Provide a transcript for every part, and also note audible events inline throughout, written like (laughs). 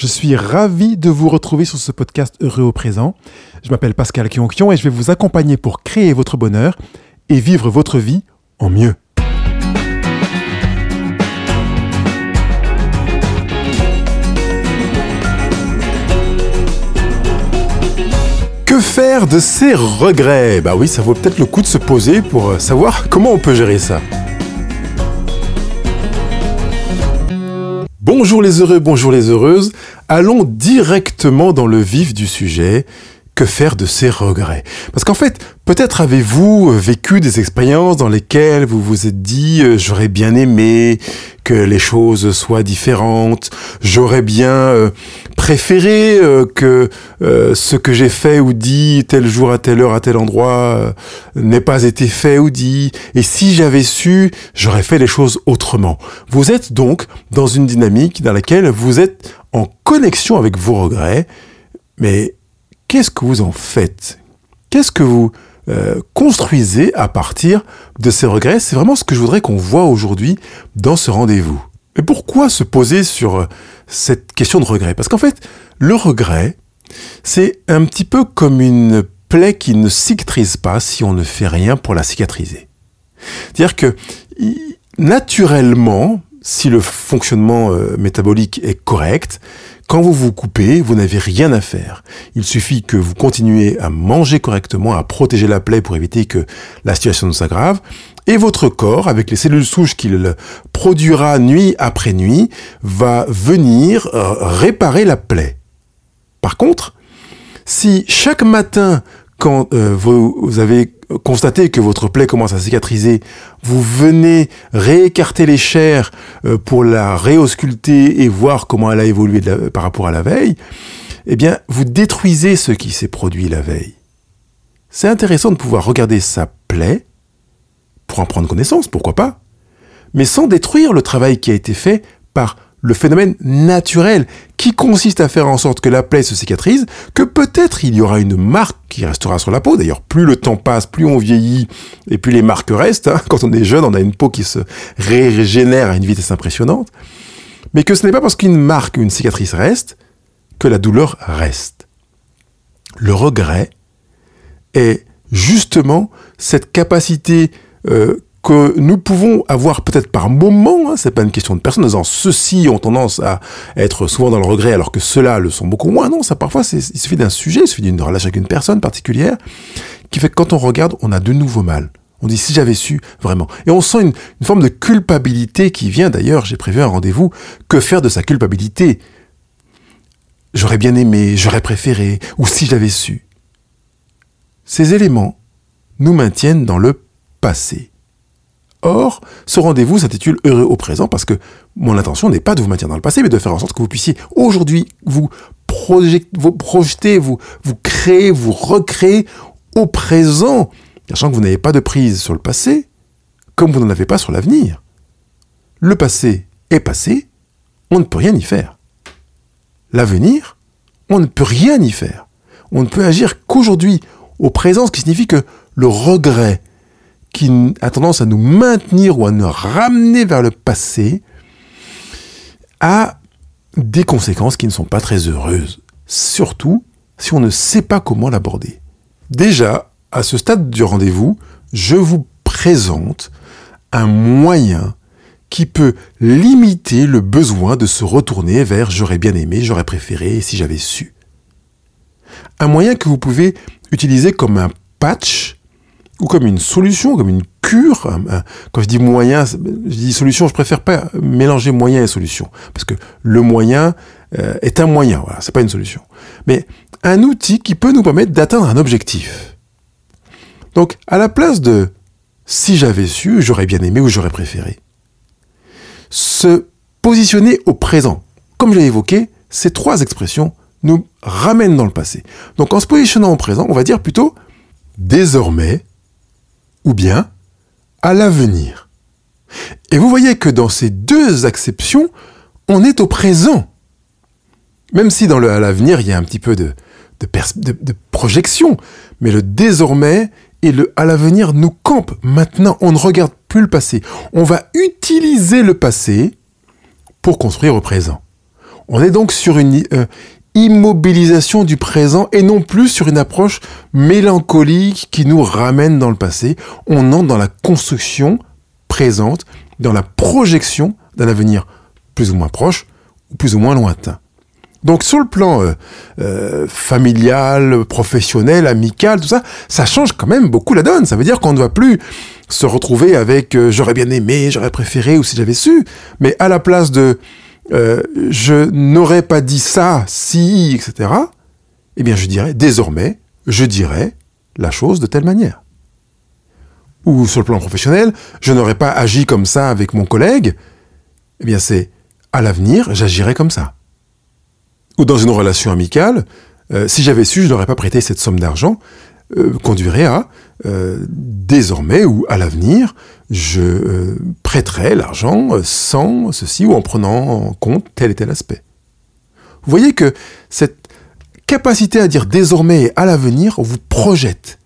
Je suis ravi de vous retrouver sur ce podcast Heureux au présent. Je m'appelle Pascal Kionkion et je vais vous accompagner pour créer votre bonheur et vivre votre vie en mieux. Que faire de ces regrets? Bah oui, ça vaut peut-être le coup de se poser pour euh, savoir comment on peut gérer ça. Bonjour les heureux, bonjour les heureuses. Allons directement dans le vif du sujet. Que faire de ces regrets? Parce qu'en fait, peut-être avez-vous euh, vécu des expériences dans lesquelles vous vous êtes dit euh, j'aurais bien aimé que les choses soient différentes, j'aurais bien euh, préféré que ce que j'ai fait ou dit tel jour à telle heure à tel endroit n'ait pas été fait ou dit, et si j'avais su, j'aurais fait les choses autrement. Vous êtes donc dans une dynamique dans laquelle vous êtes en connexion avec vos regrets, mais qu'est-ce que vous en faites? Qu'est-ce que vous euh, construisez à partir de ces regrets? C'est vraiment ce que je voudrais qu'on voit aujourd'hui dans ce rendez-vous. Mais pourquoi se poser sur euh, cette question de regret? Parce qu'en fait, le regret, c'est un petit peu comme une plaie qui ne cicatrise pas si on ne fait rien pour la cicatriser. C'est-à-dire que naturellement, si le fonctionnement euh, métabolique est correct, quand vous vous coupez, vous n'avez rien à faire. Il suffit que vous continuez à manger correctement, à protéger la plaie pour éviter que la situation ne s'aggrave, et votre corps, avec les cellules souches qu'il produira nuit après nuit, va venir euh, réparer la plaie. Par contre, si chaque matin, quand euh, vous avez constatez que votre plaie commence à cicatriser, vous venez réécarter les chairs euh, pour la réausculter et voir comment elle a évolué par rapport à la veille, eh bien, vous détruisez ce qui s'est produit la veille. C'est intéressant de pouvoir regarder sa plaie pour en prendre connaissance, pourquoi pas, mais sans détruire le travail qui a été fait par le phénomène naturel qui consiste à faire en sorte que la plaie se cicatrise, que peut-être il y aura une marque qui restera sur la peau. D'ailleurs, plus le temps passe, plus on vieillit et plus les marques restent. Hein. Quand on est jeune, on a une peau qui se régénère à une vitesse impressionnante. Mais que ce n'est pas parce qu'une marque, une cicatrice reste, que la douleur reste. Le regret est justement cette capacité euh, que nous pouvons avoir peut-être par moment, hein, c'est pas une question de personne, disant ceux-ci ont tendance à être souvent dans le regret alors que ceux-là le sont beaucoup moins. Non, ça parfois il suffit d'un sujet, il suffit d'une relation avec une personne particulière qui fait que quand on regarde, on a de nouveau mal. On dit si j'avais su vraiment. Et on sent une forme de culpabilité qui vient d'ailleurs, j'ai prévu un rendez-vous, que faire de sa culpabilité? J'aurais bien aimé, j'aurais préféré, ou si j'avais su. Ces éléments nous maintiennent dans le passé. Or, ce rendez-vous s'intitule Heureux au présent parce que mon intention n'est pas de vous maintenir dans le passé, mais de faire en sorte que vous puissiez aujourd'hui vous, projeter, vous, vous créer, vous recréer au présent, sachant que vous n'avez pas de prise sur le passé, comme vous n'en avez pas sur l'avenir. Le passé est passé, on ne peut rien y faire. L'avenir, on ne peut rien y faire. On ne peut agir qu'aujourd'hui, au présent, ce qui signifie que le regret, qui a tendance à nous maintenir ou à nous ramener vers le passé a des conséquences qui ne sont pas très heureuses. Surtout si on ne sait pas comment l'aborder. Déjà, à ce stade du rendez-vous, je vous présente un moyen qui peut limiter le besoin de se retourner vers j'aurais bien aimé, j'aurais préféré si j'avais su. Un moyen que vous pouvez utiliser comme un patch ou comme une solution, comme une cure. Quand je dis moyen, je dis solution, je préfère pas mélanger moyen et solution, parce que le moyen euh, est un moyen, voilà, c'est pas une solution. Mais un outil qui peut nous permettre d'atteindre un objectif. Donc, à la place de si j'avais su, j'aurais bien aimé ou j'aurais préféré, se positionner au présent. Comme je l'ai évoqué, ces trois expressions nous ramènent dans le passé. Donc, en se positionnant au présent, on va dire plutôt désormais, ou bien à l'avenir. Et vous voyez que dans ces deux acceptions, on est au présent. Même si dans le à l'avenir, il y a un petit peu de, de, projection, mais le désormais et le à l'avenir nous campent. Maintenant, on ne regarde plus le passé. On va utiliser le passé pour construire au présent. On est donc sur une euh, immobilisation du présent et non plus sur une approche mélancolique qui nous ramène dans le passé. On entre dans la construction présente, dans la projection d'un avenir plus ou moins proche ou plus ou moins lointain. Donc sur le plan euh, euh, familial, professionnel, amical, tout ça, ça change quand même beaucoup la donne. Ça veut dire qu'on ne va plus se retrouver avec euh, j'aurais bien aimé, j'aurais préféré ou si j'avais su, mais à la place de je n'aurais pas dit ça si, etc. Eh bien je dirais désormais, je dirais la chose de telle manière. Ou sur le plan professionnel, je n'aurais pas agi comme ça avec mon collègue. Eh bien c'est à l'avenir, j'agirai comme ça ou dans une relation amicale, euh, si j'avais su, je n'aurais pas prêté cette somme d'argent, euh, conduirait à euh, désormais ou à l'avenir, je prêterai l'argent sans ceci ou en prenant en compte tel et tel aspect. Vous voyez que cette capacité à dire désormais et à l'avenir vous projette,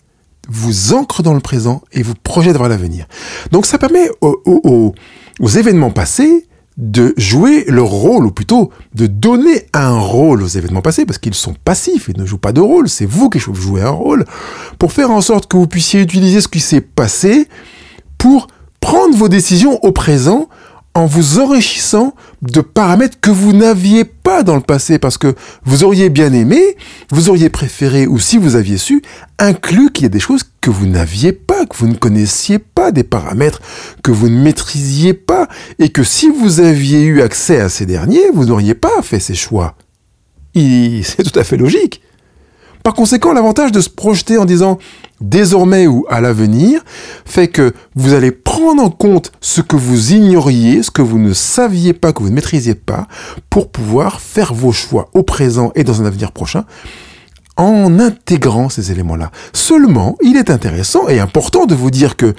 vous ancre dans le présent et vous projette vers l'avenir. Donc ça permet aux événements passés de jouer leur rôle, ou plutôt de donner un rôle aux événements passés, parce qu'ils sont passifs et ne jouent pas de rôle, c'est vous qui jouez un rôle, pour faire en sorte que vous puissiez utiliser ce qui s'est passé pour prendre vos décisions au présent en vous enrichissant de paramètres que vous n'aviez pas dans le passé parce que vous auriez bien aimé, vous auriez préféré ou si vous aviez su, inclus qu'il y a des choses que vous n'aviez pas, que vous ne connaissiez pas, des paramètres que vous ne maîtrisiez pas et que si vous aviez eu accès à ces derniers, vous n'auriez pas fait ces choix. C'est tout à fait logique. Par conséquent, l'avantage de se projeter en disant désormais ou à l'avenir fait que vous allez prendre en compte ce que vous ignoriez, ce que vous ne saviez pas, que vous ne maîtrisiez pas, pour pouvoir faire vos choix au présent et dans un avenir prochain en intégrant ces éléments-là. Seulement, il est intéressant et important de vous dire que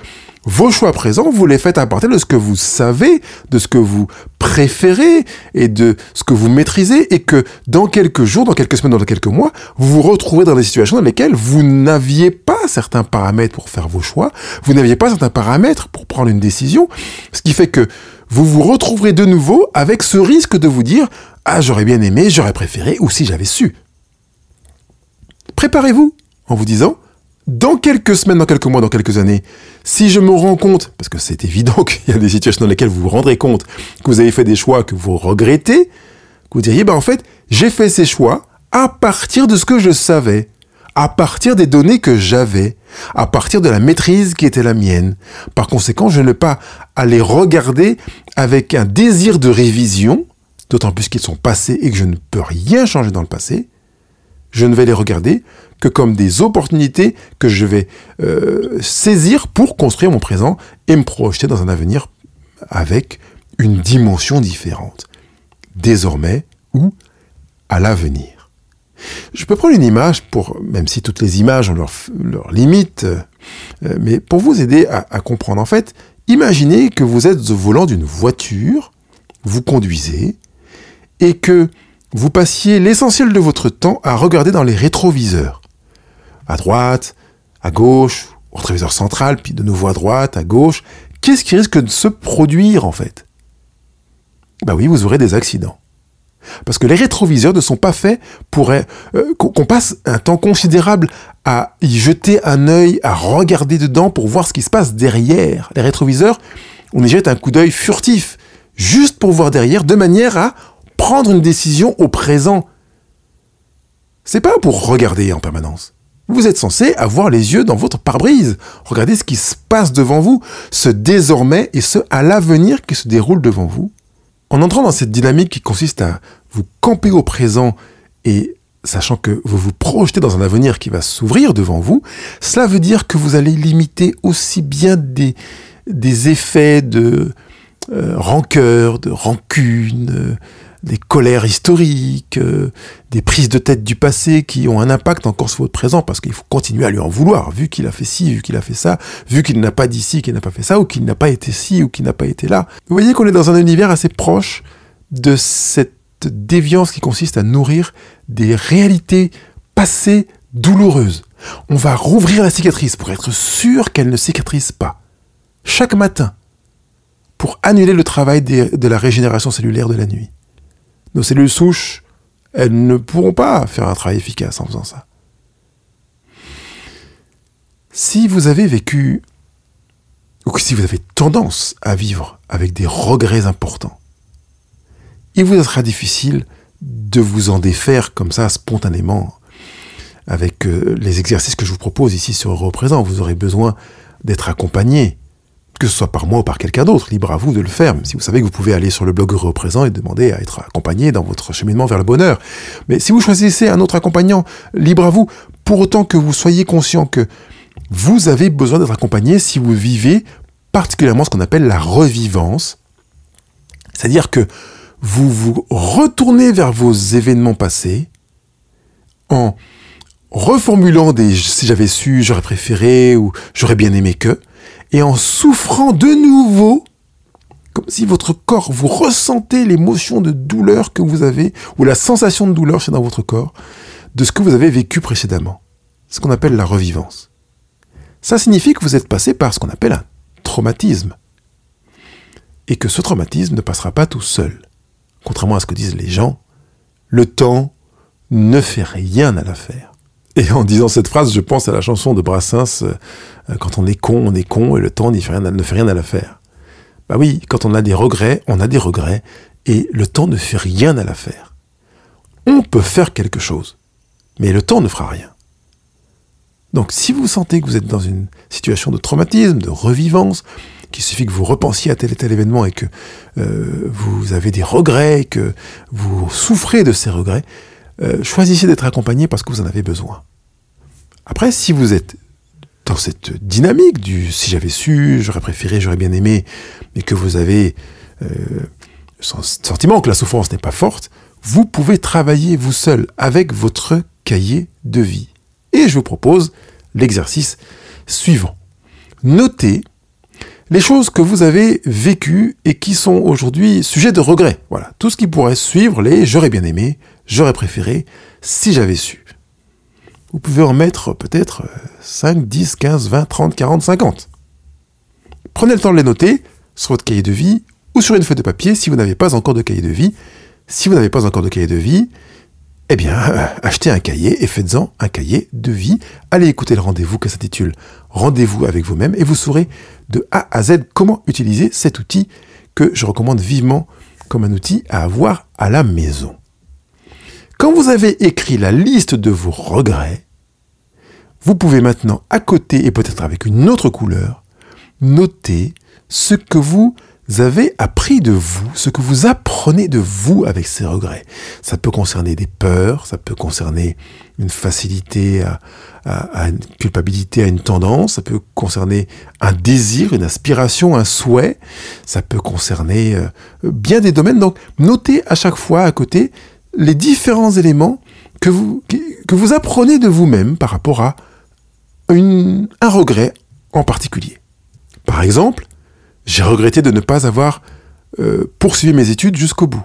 vos choix présents, vous les faites à partir de ce que vous savez, de ce que vous préférez et de ce que vous maîtrisez et que dans quelques jours, dans quelques semaines, dans quelques mois, vous vous retrouvez dans des situations dans lesquelles vous n'aviez pas certains paramètres pour faire vos choix, vous n'aviez pas certains paramètres pour prendre une décision, ce qui fait que vous vous retrouverez de nouveau avec ce risque de vous dire ah j'aurais bien aimé, j'aurais préféré ou si j'avais su. Préparez-vous en vous disant dans quelques semaines, dans quelques mois, dans quelques années, si je me rends compte, parce que c'est évident (laughs) qu'il y a des situations dans lesquelles vous vous rendrez compte que vous avez fait des choix que vous regrettez, que vous diriez, bah en fait, j'ai fait ces choix à partir de ce que je savais, à partir des données que j'avais, à partir de la maîtrise qui était la mienne. Par conséquent, je ne vais pas aller regarder avec un désir de révision, d'autant plus qu'ils sont passés et que je ne peux rien changer dans le passé, je ne vais les regarder que comme des opportunités que je vais euh, saisir pour construire mon présent et me projeter dans un avenir avec une dimension différente. Désormais ou à l'avenir. Je peux prendre une image pour, même si toutes les images ont leurs limites, euh, mais pour vous aider à, à comprendre. En fait, imaginez que vous êtes au volant d'une voiture, vous conduisez, et que vous passiez l'essentiel de votre temps à regarder dans les rétroviseurs. À droite, à gauche, au rétroviseur central, puis de nouveau à droite, à gauche. Qu'est-ce qui risque de se produire en fait? Ben oui, vous aurez des accidents. Parce que les rétroviseurs ne sont pas faits pour euh, qu'on passe un temps considérable à y jeter un œil, à regarder dedans pour voir ce qui se passe derrière. Les rétroviseurs, on y jette un coup d'œil furtif, juste pour voir derrière, de manière à prendre une décision au présent. C'est pas pour regarder en permanence. Vous êtes censé avoir les yeux dans votre pare-brise. Regardez ce qui se passe devant vous, ce désormais et ce à l'avenir qui se déroule devant vous. En entrant dans cette dynamique qui consiste à vous camper au présent et sachant que vous vous projetez dans un avenir qui va s'ouvrir devant vous, cela veut dire que vous allez limiter aussi bien des, des effets de euh, rancœur, de rancune, euh, des colères historiques, euh, des prises de tête du passé qui ont un impact encore sur votre présent parce qu'il faut continuer à lui en vouloir, vu qu'il a fait ci, vu qu'il a fait ça, vu qu'il n'a pas dit ci, qu'il n'a pas fait ça, ou qu'il n'a pas été ci, ou qu'il n'a pas été là. Vous voyez qu'on est dans un univers assez proche de cette déviance qui consiste à nourrir des réalités passées douloureuses. On va rouvrir la cicatrice pour être sûr qu'elle ne cicatrise pas. Chaque matin, pour annuler le travail de la régénération cellulaire de la nuit. Nos cellules souches, elles ne pourront pas faire un travail efficace en faisant ça. Si vous avez vécu, ou si vous avez tendance à vivre avec des regrets importants, il vous sera difficile de vous en défaire comme ça spontanément avec euh, les exercices que je vous propose ici sur Euro Présent. Vous aurez besoin d'être accompagné, que ce soit par moi ou par quelqu'un d'autre. Libre à vous de le faire. Si vous savez que vous pouvez aller sur le blog Présent et demander à être accompagné dans votre cheminement vers le bonheur. Mais si vous choisissez un autre accompagnant, libre à vous, pour autant que vous soyez conscient que vous avez besoin d'être accompagné si vous vivez particulièrement ce qu'on appelle la revivance. C'est-à-dire que vous vous retournez vers vos événements passés en reformulant des si j'avais su, j'aurais préféré ou j'aurais bien aimé que, et en souffrant de nouveau, comme si votre corps, vous ressentez l'émotion de douleur que vous avez, ou la sensation de douleur chez dans votre corps, de ce que vous avez vécu précédemment. Ce qu'on appelle la revivance. Ça signifie que vous êtes passé par ce qu'on appelle un traumatisme. Et que ce traumatisme ne passera pas tout seul. Contrairement à ce que disent les gens, le temps ne fait rien à l'affaire. Et en disant cette phrase, je pense à la chanson de Brassens, euh, quand on est con, on est con, et le temps ne fait rien à, ne fait rien à l'affaire. Bah oui, quand on a des regrets, on a des regrets, et le temps ne fait rien à l'affaire. On peut faire quelque chose, mais le temps ne fera rien. Donc si vous sentez que vous êtes dans une situation de traumatisme, de revivance, qu'il suffit que vous repensiez à tel et tel événement et que euh, vous avez des regrets, que vous souffrez de ces regrets, euh, choisissez d'être accompagné parce que vous en avez besoin. Après, si vous êtes dans cette dynamique du si j'avais su, j'aurais préféré, j'aurais bien aimé, mais que vous avez euh, le sentiment que la souffrance n'est pas forte, vous pouvez travailler vous seul avec votre cahier de vie. Et je vous propose l'exercice suivant. Notez les choses que vous avez vécues et qui sont aujourd'hui sujets de regret. Voilà, tout ce qui pourrait suivre les j'aurais bien aimé, j'aurais préféré, si j'avais su. Vous pouvez en mettre peut-être 5, 10, 15, 20, 30, 40, 50. Prenez le temps de les noter sur votre cahier de vie ou sur une feuille de papier si vous n'avez pas encore de cahier de vie. Si vous n'avez pas encore de cahier de vie, eh bien, (laughs) achetez un cahier et faites-en un cahier de vie. Allez écouter le rendez-vous qui s'intitule Rendez-vous avec vous-même et vous saurez de A à Z comment utiliser cet outil que je recommande vivement comme un outil à avoir à la maison. Quand vous avez écrit la liste de vos regrets, vous pouvez maintenant, à côté et peut-être avec une autre couleur, noter ce que vous avez appris de vous, ce que vous apprenez de vous avec ces regrets. Ça peut concerner des peurs, ça peut concerner une facilité à, une culpabilité, à une tendance, ça peut concerner un désir, une aspiration, un souhait, ça peut concerner euh, bien des domaines. Donc notez à chaque fois à côté les différents éléments que vous, apprenez de vous-même par rapport à un regret en particulier. Par exemple, j'ai regretté de ne pas avoir euh, poursuivi mes études jusqu'au bout.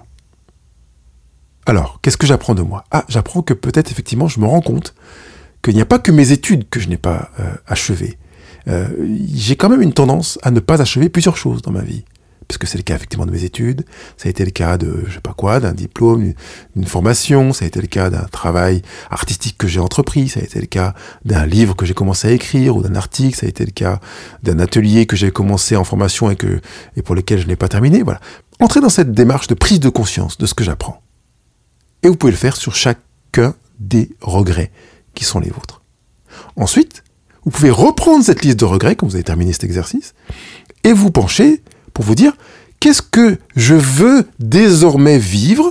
Alors, qu'est-ce que j'apprends de moi? Ah, j'apprends que peut-être effectivement je me rends compte qu'il n'y a pas que mes études que je n'ai pas euh, achevées. Euh, j'ai quand même une tendance à ne pas achever plusieurs choses dans ma vie puisque c'est le cas effectivement de mes études, ça a été le cas de, je sais pas quoi, d'un diplôme, d'une formation, ça a été le cas d'un travail artistique que j'ai entrepris, ça a été le cas d'un livre que j'ai commencé à écrire ou d'un article, ça a été le cas d'un atelier que j'ai commencé en formation et que, et pour lequel je n'ai pas terminé, voilà. Entrez dans cette démarche de prise de conscience de ce que j'apprends. Et vous pouvez le faire sur chacun des regrets qui sont les vôtres. Ensuite, vous pouvez reprendre cette liste de regrets quand vous avez terminé cet exercice et vous pencher pour vous dire qu'est-ce que je veux désormais vivre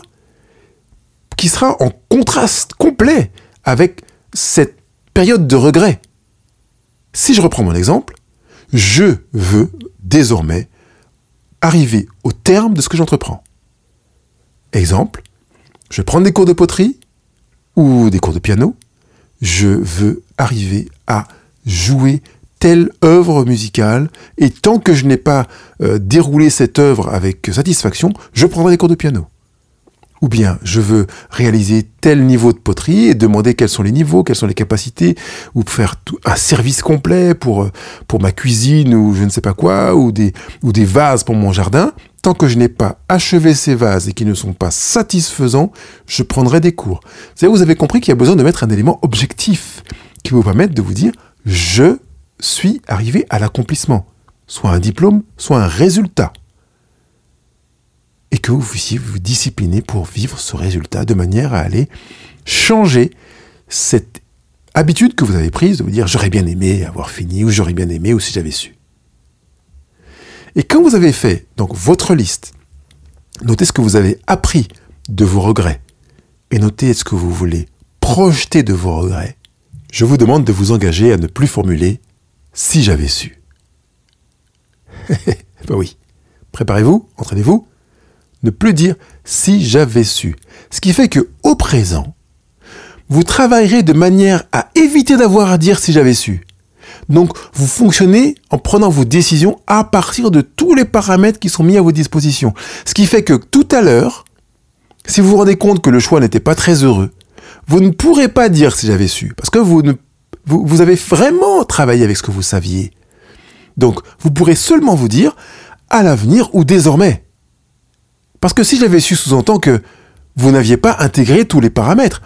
qui sera en contraste complet avec cette période de regret? Si je reprends mon exemple, je veux désormais arriver au terme de ce que j'entreprends. Exemple, je prends des cours de poterie ou des cours de piano, je veux arriver à jouer telle œuvre musicale, et tant que je n'ai pas euh, déroulé cette œuvre avec satisfaction, je prendrai des cours de piano. Ou bien je veux réaliser tel niveau de poterie et demander quels sont les niveaux, quelles sont les capacités, ou faire un service complet pour, euh, pour ma cuisine ou je ne sais pas quoi, ou des, ou des vases pour mon jardin. tant que je n'ai pas achevé ces vases et qu'ils ne sont pas satisfaisants, je prendrai des cours. vous avez compris qu'il y a besoin de mettre un élément objectif qui vous permette de vous dire je suis arrivé à l'accomplissement, soit un diplôme, soit un résultat. Et que vous puissiez vous discipliner pour vivre ce résultat de manière à aller changer cette habitude que vous avez prise de vous dire j'aurais bien aimé avoir fini ou j'aurais bien aimé ou si j'avais su. Et quand vous avez fait donc votre liste, notez ce que vous avez appris de vos regrets et notez ce que vous voulez projeter de vos regrets. Je vous demande de vous engager à ne plus formuler si j'avais su. (laughs) ben oui. Préparez-vous, entraînez-vous. Ne plus dire si j'avais su. Ce qui fait que au présent, vous travaillerez de manière à éviter d'avoir à dire si j'avais su. Donc, vous fonctionnez en prenant vos décisions à partir de tous les paramètres qui sont mis à vos dispositions. Ce qui fait que tout à l'heure, si vous vous rendez compte que le choix n'était pas très heureux, vous ne pourrez pas dire si j'avais su, parce que vous, ne, vous, avez vraiment travaillé avec ce que vous saviez. Donc, vous pourrez seulement vous dire à l'avenir ou désormais. Parce que si j'avais su sous-entend que vous n'aviez pas intégré tous les paramètres.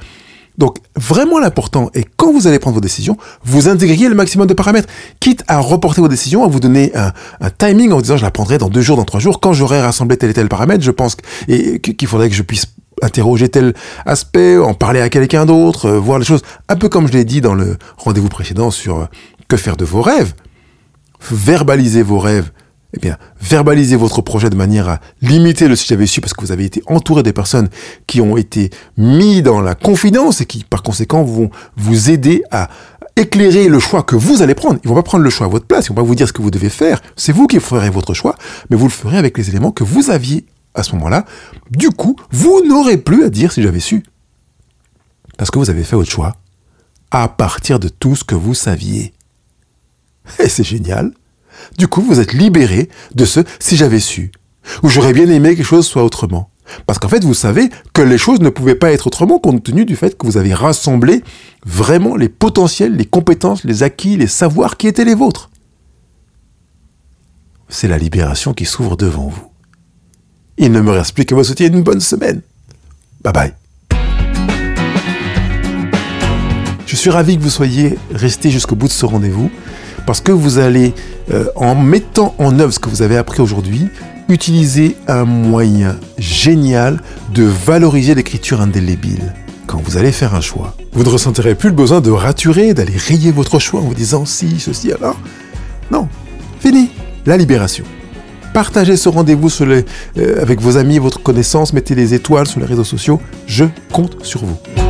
Donc vraiment l'important est quand vous allez prendre vos décisions, vous intégriez le maximum de paramètres, quitte à reporter vos décisions, à vous donner un, timing en disant je la prendrai dans deux jours, dans trois jours, quand j'aurai rassemblé tel et tel paramètre, je pense qu'il faudrait que je puisse interroger tel aspect, en parler à quelqu'un d'autre, euh, voir les choses, un peu comme je l'ai dit dans le rendez-vous précédent sur euh, que faire de vos rêves. Verbaliser vos rêves, eh bien, verbalisez votre projet de manière à limiter le si j'avais su parce que vous avez été entouré des personnes qui ont été mis dans la confidence et qui, par conséquent, vont vous aider à éclairer le choix que vous allez prendre. Ils vont pas prendre le choix à votre place, ils vont pas vous dire ce que vous devez faire. C'est vous qui ferez votre choix, mais vous le ferez avec les éléments que vous aviez à ce moment-là. Du coup, vous n'aurez plus à dire si j'avais su. Parce que vous avez fait votre choix à partir de tout ce que vous saviez. Et c'est génial. Du coup, vous êtes libéré de ce si j'avais su. Ou j'aurais bien aimé que les choses soient autrement. Parce qu'en fait, vous savez que les choses ne pouvaient pas être autrement compte tenu du fait que vous avez rassemblé vraiment les potentiels, les compétences, les acquis, les savoirs qui étaient les vôtres. C'est la libération qui s'ouvre devant vous. Il ne me reste plus que vous souhaiter une bonne semaine. Bye bye. Je suis ravi que vous soyez resté jusqu'au bout de ce rendez-vous parce que vous allez, euh, en mettant en œuvre ce que vous avez appris aujourd'hui, utiliser un moyen génial de valoriser l'écriture indélébile quand vous allez faire un choix. Vous ne ressentirez plus le besoin de raturer, d'aller rayer votre choix en vous disant si, ceci, alors. Non, fini, la libération. Partagez ce rendez-vous euh, avec vos amis, votre connaissance, mettez les étoiles sur les réseaux sociaux, je compte sur vous.